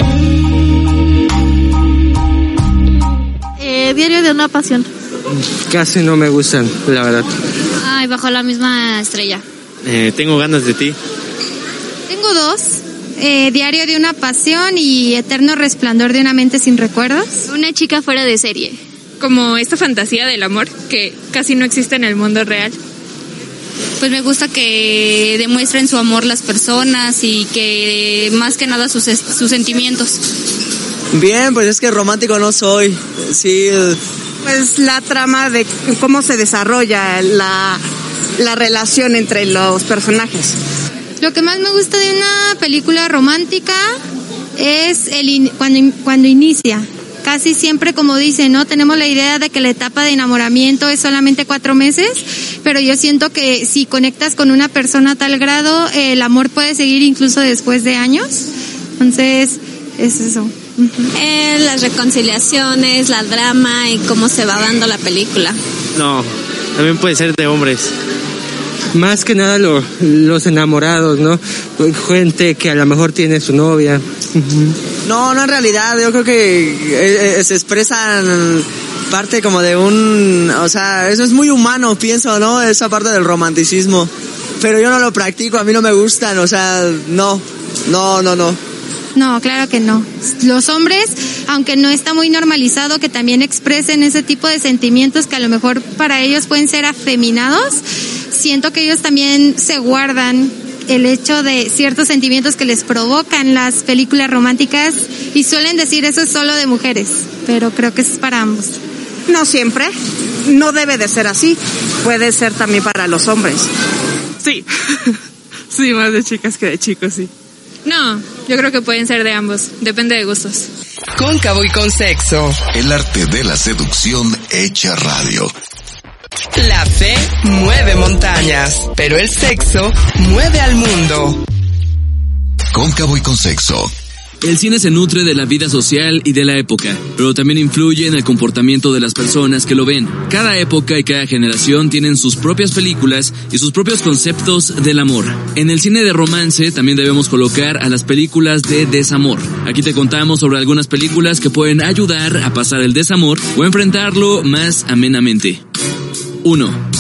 Eh, Diario de una pasión. Casi no me gustan, la verdad. Ay, bajo la misma estrella. Eh, tengo ganas de ti. Tengo dos. Eh, Diario de una pasión y Eterno resplandor de una mente sin recuerdos. Una chica fuera de serie. Como esta fantasía del amor que casi no existe en el mundo real. Pues me gusta que demuestren su amor las personas y que más que nada sus, sus sentimientos. Bien, pues es que romántico no soy. Sí. Pues la trama de cómo se desarrolla la, la relación entre los personajes. Lo que más me gusta de una película romántica es el cuando, cuando inicia. Casi siempre, como dicen, ¿no? Tenemos la idea de que la etapa de enamoramiento es solamente cuatro meses, pero yo siento que si conectas con una persona a tal grado, el amor puede seguir incluso después de años. Entonces, es eso. Eh, las reconciliaciones, la drama y cómo se va dando la película. No, también puede ser de hombres. Más que nada los enamorados, ¿no? Gente que a lo mejor tiene su novia. No, no en realidad, yo creo que eh, eh, se expresan parte como de un, o sea, eso es muy humano, pienso, ¿no? Esa parte del romanticismo. Pero yo no lo practico, a mí no me gustan, o sea, no, no, no, no. No, claro que no. Los hombres, aunque no está muy normalizado que también expresen ese tipo de sentimientos que a lo mejor para ellos pueden ser afeminados, siento que ellos también se guardan el hecho de ciertos sentimientos que les provocan las películas románticas y suelen decir eso es solo de mujeres, pero creo que es para ambos. No siempre, no debe de ser así, puede ser también para los hombres. Sí, [laughs] sí, más de chicas que de chicos, sí. No, yo creo que pueden ser de ambos, depende de gustos. Cóncavo y con sexo. El arte de la seducción hecha radio. La fe mueve montañas, pero el sexo mueve al mundo. Cóncavo y con sexo. El cine se nutre de la vida social y de la época, pero también influye en el comportamiento de las personas que lo ven. Cada época y cada generación tienen sus propias películas y sus propios conceptos del amor. En el cine de romance también debemos colocar a las películas de desamor. Aquí te contamos sobre algunas películas que pueden ayudar a pasar el desamor o enfrentarlo más amenamente. 1.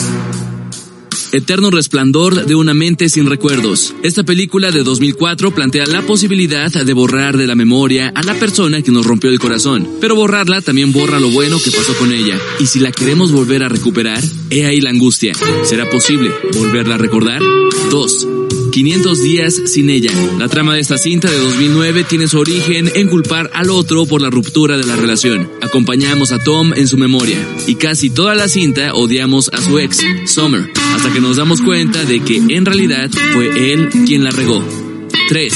Eterno resplandor de una mente sin recuerdos. Esta película de 2004 plantea la posibilidad de borrar de la memoria a la persona que nos rompió el corazón, pero borrarla también borra lo bueno que pasó con ella. Y si la queremos volver a recuperar, he ahí la angustia. ¿Será posible volverla a recordar? 2. 500 días sin ella. La trama de esta cinta de 2009 tiene su origen en culpar al otro por la ruptura de la relación. Acompañamos a Tom en su memoria y casi toda la cinta odiamos a su ex, Summer, hasta que nos damos cuenta de que en realidad fue él quien la regó. 3.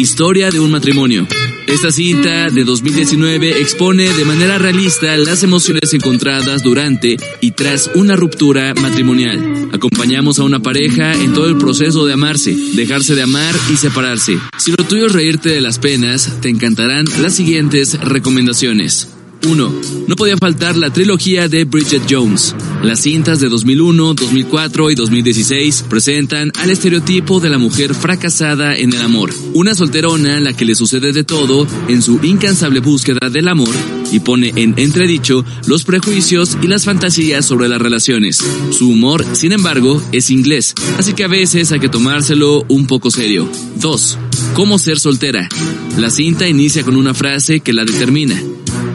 Historia de un matrimonio. Esta cinta de 2019 expone de manera realista las emociones encontradas durante y tras una ruptura matrimonial. Acompañamos a una pareja en todo el proceso de amarse, dejarse de amar y separarse. Si lo tuyo es reírte de las penas, te encantarán las siguientes recomendaciones. 1. No podía faltar la trilogía de Bridget Jones. Las cintas de 2001, 2004 y 2016 presentan al estereotipo de la mujer fracasada en el amor. Una solterona a la que le sucede de todo en su incansable búsqueda del amor y pone en entredicho los prejuicios y las fantasías sobre las relaciones. Su humor, sin embargo, es inglés, así que a veces hay que tomárselo un poco serio. 2. ¿Cómo ser soltera? La cinta inicia con una frase que la determina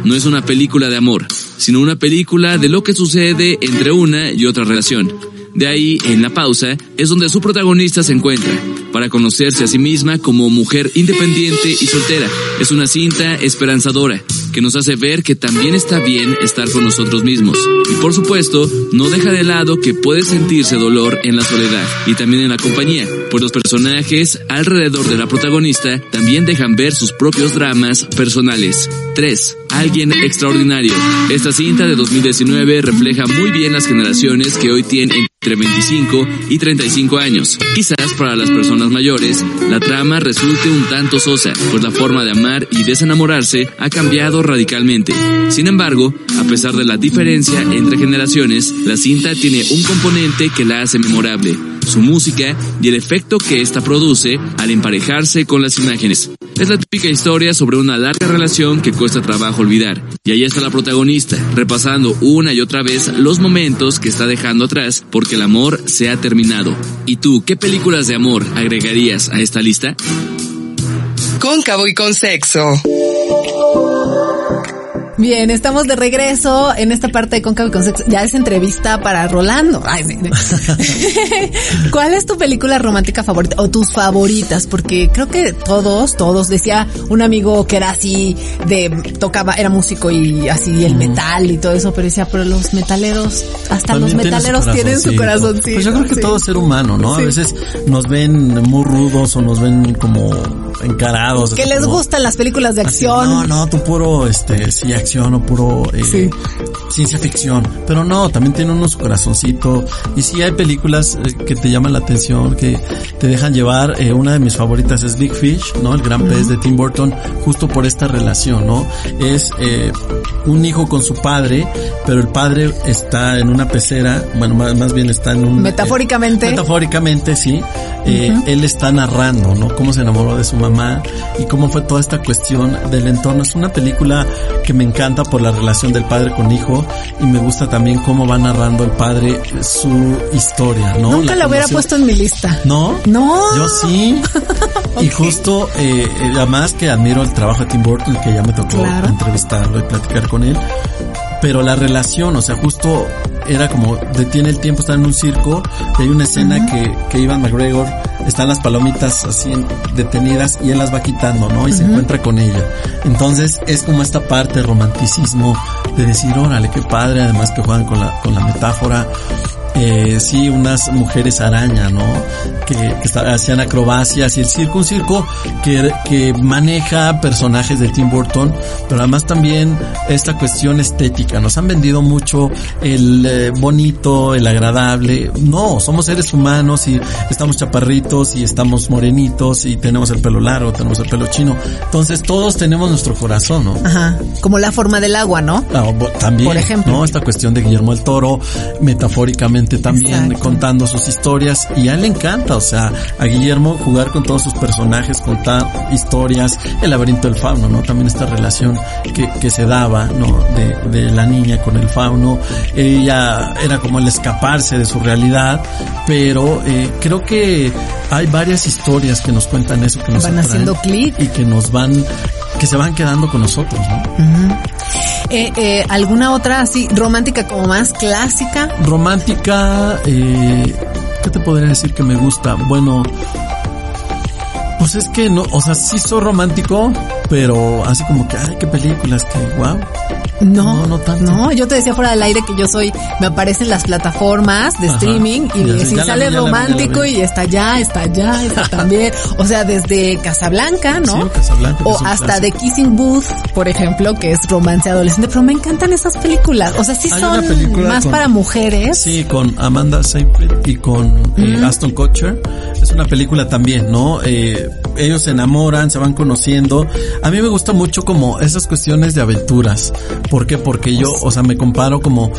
no es una película de amor, sino una película de lo que sucede entre una y otra relación. De ahí, en la pausa, es donde su protagonista se encuentra, para conocerse a sí misma como mujer independiente y soltera. Es una cinta esperanzadora, que nos hace ver que también está bien estar con nosotros mismos. Y por supuesto, no deja de lado que puede sentirse dolor en la soledad y también en la compañía, pues los personajes alrededor de la protagonista también dejan ver sus propios dramas personales. 3. Alguien extraordinario. Esta cinta de 2019 refleja muy bien las generaciones que hoy tienen entre 25 y 35 años. Quizás para las personas mayores, la trama resulte un tanto sosa, pues la forma de amar y desenamorarse ha cambiado radicalmente. Sin embargo, a pesar de la diferencia entre generaciones, la cinta tiene un componente que la hace memorable, su música y el efecto que ésta produce al emparejarse con las imágenes. Es la típica historia sobre una larga relación que cuesta trabajo olvidar. Y ahí está la protagonista, repasando una y otra vez los momentos que está dejando atrás porque el amor se ha terminado. ¿Y tú qué películas de amor agregarías a esta lista? Cóncavo y con sexo. Bien, estamos de regreso en esta parte de Cóncavo y. Ya es entrevista para Rolando. Ay, sí. [laughs] ¿Cuál es tu película romántica favorita o tus favoritas? Porque creo que todos, todos, decía un amigo que era así de, tocaba, era músico y así el metal y todo eso, pero decía, pero los metaleros, hasta También los metaleros tienen su corazoncito. Pues yo creo que sí. todo ser humano, ¿no? A veces nos ven muy rudos o nos ven como encarados. Que les como- gustan las películas de así, acción. No, no, tú puro, este, sí, acción o puro eh, ciencia ficción. Pero no, también tiene uno su corazoncito. Y sí hay películas eh, que te llaman la atención, que te dejan llevar. Eh, una de mis favoritas es Big Fish, ¿no? El gran pez de Tim Burton, justo por esta relación, ¿no? Es eh, un hijo con su padre, pero el padre está en una pecera, bueno, más, más bien está en un... Metafóricamente. eh, metafóricamente, sí. Eh, Ujú. Él está narrando, ¿no? Cómo se enamoró de su mamá y cómo fue toda esta cuestión del entorno. Es una película que me encanta por la relación del padre con hijo y me gusta también cómo va narrando el padre su historia, ¿no? Nunca la, hubiera conoció- puesto en mi lista. ¿No? No. Yo sí. [laughs] Y justo, eh, además que admiro el trabajo de Tim Burton, que ya me tocó Claro. entrevistarlo y platicar con él. Pero la relación, o sea, justo era como detiene el tiempo, está en un circo, y hay una escena que, que Ivan McGregor están las palomitas así en- detenidas y él las va quitando, ¿no? Y se encuentra con ella. Entonces es como esta parte de romanticismo de decir, órale, qué padre, además que juegan con la, con la metáfora. Eh, sí, unas mujeres araña, ¿no? Que, que hacían acrobacias y el circo, un circo que, que maneja personajes de Tim Burton, pero además también esta cuestión estética. Nos han vendido mucho el eh, bonito, el agradable. No, somos seres humanos y estamos chaparritos y estamos morenitos y tenemos el pelo largo, tenemos el pelo chino. Entonces todos tenemos nuestro corazón, ¿no? Ajá. Como la forma del agua, ¿no? Ah, también, Por ejemplo. ¿no? Esta cuestión de Guillermo el Toro, metafóricamente también contando sus historias, y a él le encanta, o sea, a Guillermo jugar con todos sus personajes, contar historias, el laberinto del fauno, ¿no? También esta relación que, que se daba, ¿no? De, de la niña con el fauno, ella era como el escaparse de su realidad, pero eh, creo que hay varias historias que nos cuentan eso, que nos Van haciendo clic. y que nos van, que se van quedando con nosotros, ¿no? Eh, eh, ¿Alguna otra así romántica como más clásica? Romántica, eh, ¿qué te podría decir que me gusta? Bueno, pues es que no, o sea, sí soy romántico, pero así como que, ay, qué películas, que wow. No, no, no, yo te decía fuera del aire que yo soy, me aparecen las plataformas de Ajá. streaming y si sale vi, romántico vi. y está allá, está allá, está [laughs] también. O sea, desde Casablanca, ¿no? Sí, Casablanca, o hasta. The Kissing Booth, por ejemplo, que es romance adolescente, pero me encantan esas películas. O sea, sí Hay son más con- para mujeres. Sí, con Amanda Seyfried y con eh, Aston Kutcher. Es una película también, ¿no? Eh, ellos se enamoran, se van conociendo. A mí me gusta mucho como esas cuestiones de aventuras. ¿Por qué? Porque yo, o sea, me comparo como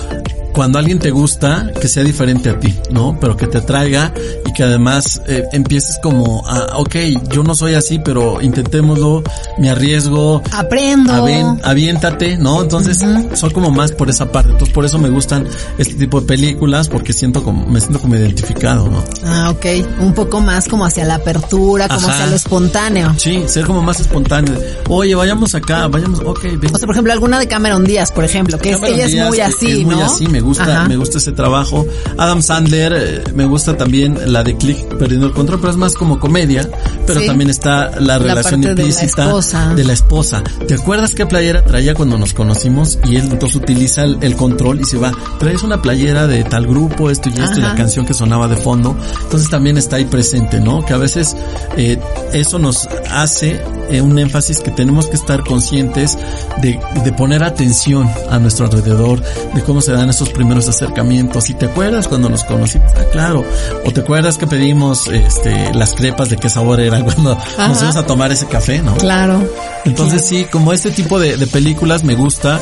cuando alguien te gusta, que sea diferente a ti, ¿no? Pero que te atraiga y que además eh, empieces como a, ok, yo no soy así, pero intentémoslo, me arriesgo, Aprendo. Aven- aviéntate, ¿no? Entonces, son como más por esa parte. Entonces, por eso me gustan este tipo de películas, porque siento como, me siento como identificado, ¿no? Ah, ok. Un poco más como hacia la apertura, como Ajá. hacia lo espontáneo. Sí, ser como más espontáneo. Oye, vayamos acá, vayamos, ok, ven. O sea, por ejemplo, alguna de Cameron Díaz, por ejemplo, que es, Cameron ella es Díaz, muy eh, así, es muy ¿no? así, me gusta, Ajá. me gusta ese trabajo. Adam Sandler, eh, me gusta también la de Click perdiendo el control, pero es más como comedia, pero Sí. también está la La relación de implícita esposa. de la esposa. ¿Te acuerdas qué playera traía cuando nos conocimos? Y él entonces utiliza el, el control y se va, traes una playera de tal grupo, esto y esto, y la Ajá. canción que sonaba de fondo. Entonces también está ahí presente, ¿no? Que a veces eh, eso nos hace eh, un énfasis que tenemos que estar conscientes de, de poner atención a nuestro alrededor, de cómo se dan esos primeros acercamientos. ¿Y te acuerdas cuando nos conocimos? Ah, claro. ¿O te acuerdas que pedimos este, las crepas de qué sabor eran cuando nos íbamos a tomar ese café, no? Claro. Entonces sí, como este tipo de, de películas me gusta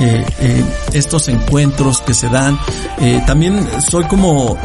eh, eh, estos encuentros que se dan. Eh, también soy como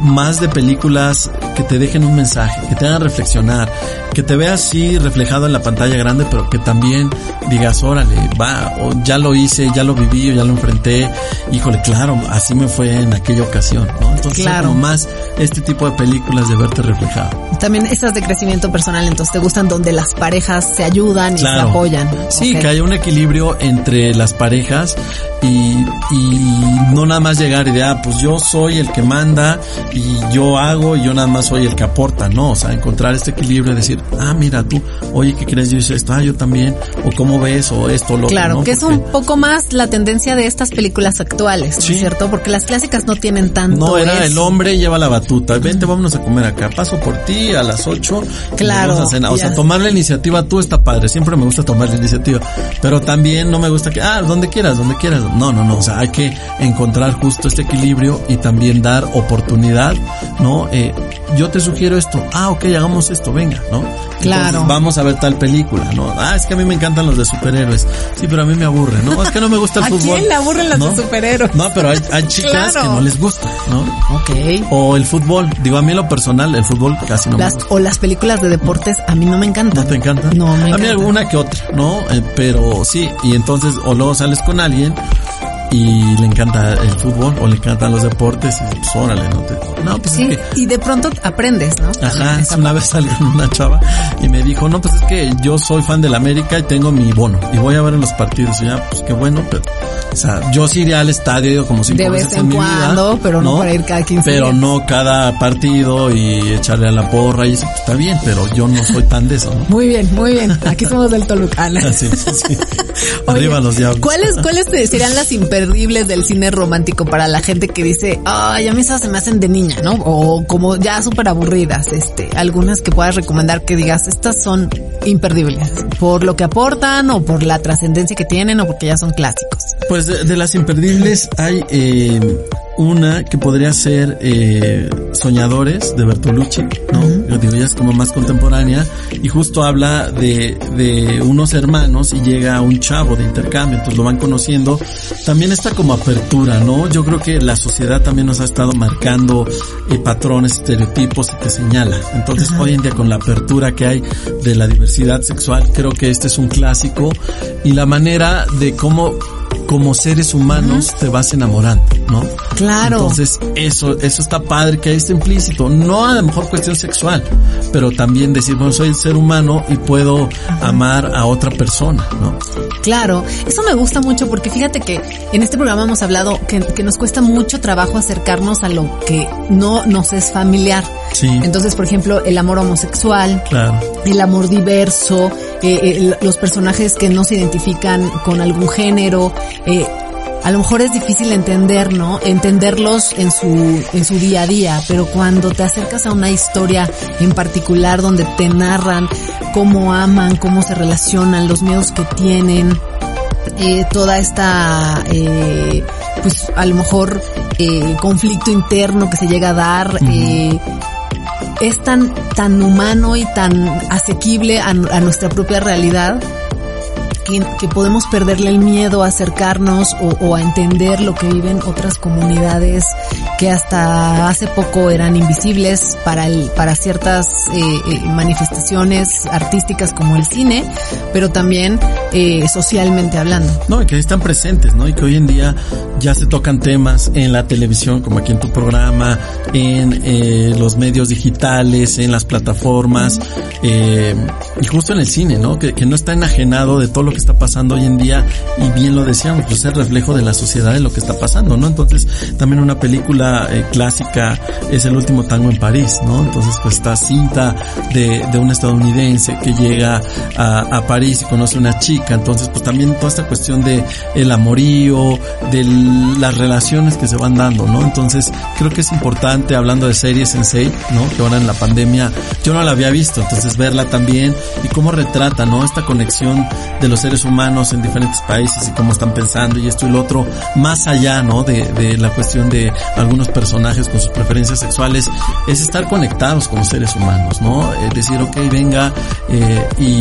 más de películas que te dejen un mensaje, que te hagan reflexionar, que te veas así reflejado en la pantalla grande, pero que también digas, órale, va, o ya lo hice, ya lo viví, o ya lo enfrenté, híjole, claro, así me fue en aquella ocasión, ¿no? Entonces, Claro. más este tipo de películas de verte reflejado. También estas de crecimiento personal, entonces te gustan donde las parejas se ayudan y se Claro. apoyan. Sí, Ok. que haya un equilibrio entre las parejas البودكاست y, y no nada más llegar y de, ah, pues yo soy el que manda y yo hago y yo nada más soy el que aporta, no, o sea, encontrar este equilibrio y decir, ah, mira tú, oye, ¿qué crees? Yo hice esto, ah, yo también, o cómo ves, o esto, lo Claro, ¿no? que es Porque- un poco más la tendencia de estas películas actuales, ¿no es Sí. cierto? Porque las clásicas no tienen tanto No, era el hombre lleva la batuta. Vente, vámonos a comer acá. Paso por ti a las 8. Claro, vamos a cenar. O ya. sea, tomar la iniciativa tú está padre. Siempre me gusta tomar la iniciativa. Pero también no me gusta que, ah, donde quieras, donde quieras. No, no, no. O sea, hay que encontrar justo este equilibrio y también dar oportunidad, ¿no? Eh, yo te sugiero esto. Ah, ok, hagamos esto, venga, ¿no? Claro. Entonces, vamos a ver tal película, ¿no? Ah, es que a mí me encantan los de superhéroes. Sí, pero a mí me aburre, ¿no? Es que no me gusta el [laughs] ¿A fútbol. quién le aburren las ¿no? de superhéroes? No, pero hay, hay [laughs] chicas Claro. que no les gusta, ¿no? Ok. O el fútbol. Digo, a mí en lo personal, el fútbol casi no Las, me gusta. o las películas de deportes a mí no me encantan. ¿No te encanta? No, me A mí encanta. alguna que otra, ¿no? Eh, pero sí, y entonces o luego sales con alguien y le encanta el fútbol o le encantan los deportes y pues órale, no te... No, pues Sí, es que... y de pronto aprendes, ¿no? Ajá, Esa una vez salió una chava y me dijo, no, pues es que yo soy fan del América y tengo mi bono y voy a ver en los partidos. Y ya, pues qué bueno, pero, o sea, yo sí iría al estadio como cinco De vez veces en mi vida, cuando, pero no para ir cada 15 Pero días. no cada partido y echarle a la porra y eso pues, está bien, pero yo no soy tan de eso, ¿no? Muy bien, muy bien. Aquí somos del Toluca. [laughs] Ana. Así, sí, sí. Oye, Arriba los diablos. ¿Cuáles, ¿Cuáles te serían las imperdibles del cine romántico para la gente que dice, ay, a mí esas se me hacen de niña, ¿no? O como ya súper aburridas, este, algunas que puedas recomendar que digas, estas son imperdibles, por lo que aportan o por la trascendencia que tienen o porque ya son clásicos. Pues de, de las imperdibles hay eh, una que podría ser eh, Soñadores de Bertolucci, ¿no? Yo digo, ya es como más contemporánea y justo habla de, de unos hermanos y llega un chavo de intercambio, entonces lo van conociendo. También está como apertura, ¿no? Yo creo que la sociedad también nos ha estado marcando eh, patrones, estereotipos y te señala. Entonces hoy en día con la apertura que hay de la diversidad sexual, creo que este es un clásico y la manera de cómo como seres humanos te vas enamorando, ¿no? Claro. Entonces, eso, eso está padre que ahí está implícito. No a lo mejor cuestión sexual, pero también decir, bueno, soy el ser humano y puedo amar a otra persona, ¿no? Claro, eso me gusta mucho porque fíjate que en este programa hemos hablado que, que nos cuesta mucho trabajo acercarnos a lo que no nos es familiar. Sí. Entonces, por ejemplo, el amor homosexual, Claro. el amor diverso, eh, eh, los personajes que no se identifican con algún género, eh, a lo mejor es difícil entender, ¿no? Entenderlos en su, en su día a día, pero cuando te acercas a una historia en particular donde te narran cómo aman, cómo se relacionan, los miedos que tienen, eh, toda esta, eh, pues a lo mejor eh, conflicto interno que se llega a dar, eh, es tan, tan humano y tan asequible a, a nuestra propia realidad que, que podemos perderle el miedo a acercarnos o, o a entender lo que viven otras comunidades que hasta hace poco eran invisibles para el, para ciertas eh, eh, manifestaciones artísticas como el cine, pero también eh, socialmente hablando. No, y que están presentes, ¿no? Y que hoy en día ya se tocan temas en la televisión, como aquí en tu programa, en eh, los medios digitales, en las plataformas, eh, y justo en el cine, ¿no? Que, que no está enajenado de todo lo que está pasando hoy en día, y bien lo decíamos, pues es reflejo de la sociedad de lo que está pasando, ¿no? Entonces, también una película eh, clásica es El último tango en París, ¿no? Entonces, pues esta cinta de, de un estadounidense que llega a, a París y conoce a una chica, entonces pues también toda esta cuestión de el amorío, de las relaciones que se van dando, ¿no? Entonces creo que es importante, hablando de series Sensei, ¿no? Que ahora en la pandemia yo no la había visto, entonces verla también y cómo retrata, ¿no? Esta conexión de los seres humanos en diferentes países y cómo están pensando y esto y lo otro, más allá, ¿no? De, la cuestión de algunos personajes con sus preferencias sexuales, es estar conectados como seres humanos, ¿no? Es decir, ok, venga, eh, y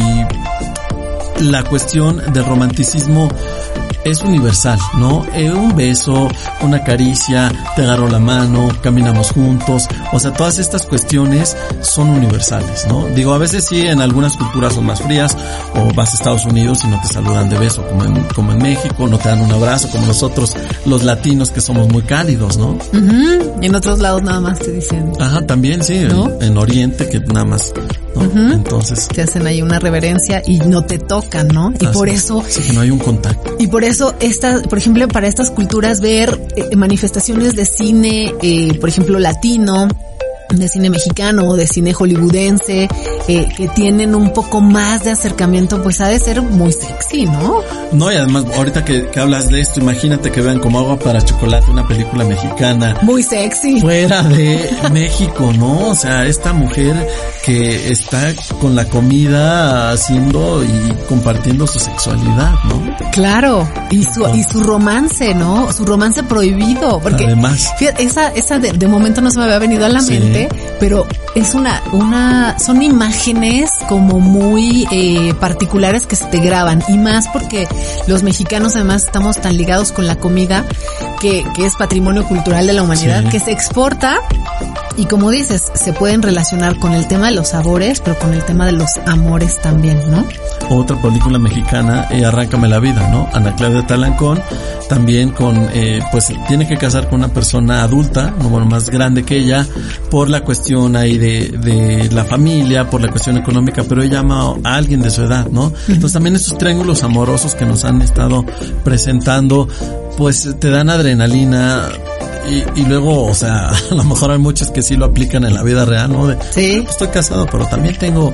la cuestión del romanticismo es universal, ¿no? Eh, un beso, una caricia, te agarro la mano, caminamos juntos, o sea, todas estas cuestiones son universales, ¿no? Digo, a veces sí, en algunas culturas son más frías, o vas a Estados Unidos y no te saludan de beso, como en, como en México, no te dan un abrazo, como nosotros, los latinos que somos muy cálidos, ¿no? Y en otros lados nada más te dicen. Ajá, también sí, en, en Oriente que nada más, ¿no? Entonces. Te hacen ahí una reverencia y no te tocan, ¿no? Y por es. eso Sí, que no hay un contacto. Y por eso, esta, por ejemplo, para estas culturas ver eh, manifestaciones de cine, eh, por ejemplo, latino, de cine mexicano o de cine hollywoodense, eh, que tienen un poco más de acercamiento, pues ha de ser muy sexy, ¿no? No, y además, ahorita que, que hablas de esto, imagínate que vean como agua para chocolate, una película mexicana. Muy sexy. Fuera de México, ¿no? O sea, esta mujer que está con la comida haciendo y compartiendo su sexualidad, ¿no? Claro, y su, y su romance, ¿no? Su romance prohibido, porque Además. fíjate, esa, esa de, de momento no se me había venido a la Sí. mente, pero es una, una, son imágenes como muy eh, particulares que se te graban y más porque los mexicanos además estamos tan ligados con la comida que, que es patrimonio cultural de la humanidad Sí. que se exporta y como dices, se pueden relacionar con el tema de los sabores, pero con el tema de los amores también, ¿no? Otra película mexicana, eh, Arráncame la vida, ¿no? Ana Claudia Talancón, también con, eh, pues tiene que casar con una persona adulta, no, bueno, más grande que ella, por la cuestión ahí de, de la familia, por la cuestión económica, pero ella ama a alguien de su edad, ¿no? Entonces también estos triángulos amorosos que nos han estado presentando, pues te dan adrenalina, y, y luego, o sea, [laughs] a lo mejor hay muchos que sí lo aplican en la vida real, ¿no? De, sí. Estoy casado, pero también tengo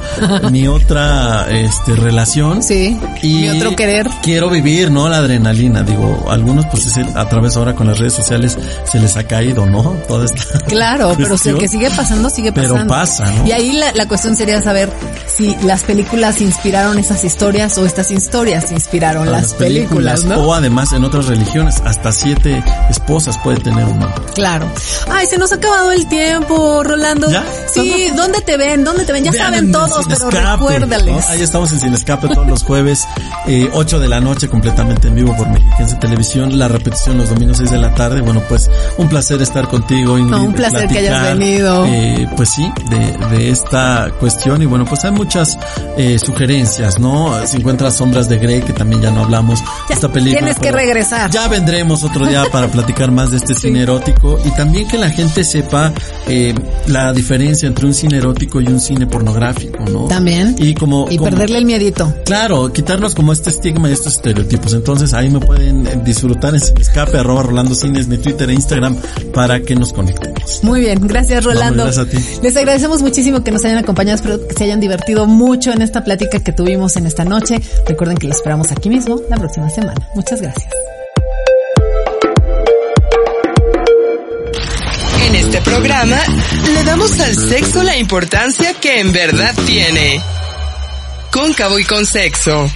mi otra, este, relación. Sí. Y Mi otro querer. Quiero vivir, ¿no? La adrenalina. Digo, algunos, pues, es el- a través ahora con las redes sociales se les ha caído, ¿no? Toda esta. [laughs] Claro, pero si cuestión. que sigue pasando, sigue Pero pasando. pasa, ¿no? Y ahí la, la cuestión sería saber si las películas inspiraron esas historias o estas historias inspiraron las, películas, ¿no? O además en otras religiones, hasta siete esposas puede tener uno. Claro. Ay, se nos ha acabado el tiempo, Rolando. ¿Ya? Sí, ¿dónde te ven? ¿Dónde te ven? Ya Vean saben en todos, pero Escape, recuérdales. ¿no? Ahí estamos en Sin Escape todos los jueves, eh, 8 de la noche, completamente en vivo por Mexiquense Televisión. La repetición los domingos 6 de la tarde. Bueno, pues un placer estar contigo, Ingrid. No, un placer que hayas platicar, venido. eh, pues sí, de, de esta cuestión. Y bueno, pues hay muchas eh, sugerencias, ¿no? Se encuentra Sombras de Grey, que también ya no hablamos. esta película. Tienes que regresar. Ya vendremos otro día [laughs] para platicar más de este cine erótico y también que la gente sepa eh, la diferencia entre un cine erótico y un cine pornográfico, ¿no? También. Y como... Y como- perderle el miedito. Claro, quitarnos como este estigma y estos estereotipos. Entonces ahí me pueden eh, disfrutar en Sin Escape, arroba Rolando Cines, mi Twitter e Instagram, para que nos conectemos. Muy bien, gracias Rolando. Vamos, gracias a ti. Les agradecemos muchísimo que nos hayan acompañado, espero que se hayan divertido mucho en esta plática que tuvimos en esta noche. Recuerden que los esperamos aquí mismo la próxima semana. Muchas gracias. En este programa le damos al sexo la importancia que en verdad tiene. Cóncavo y con sexo.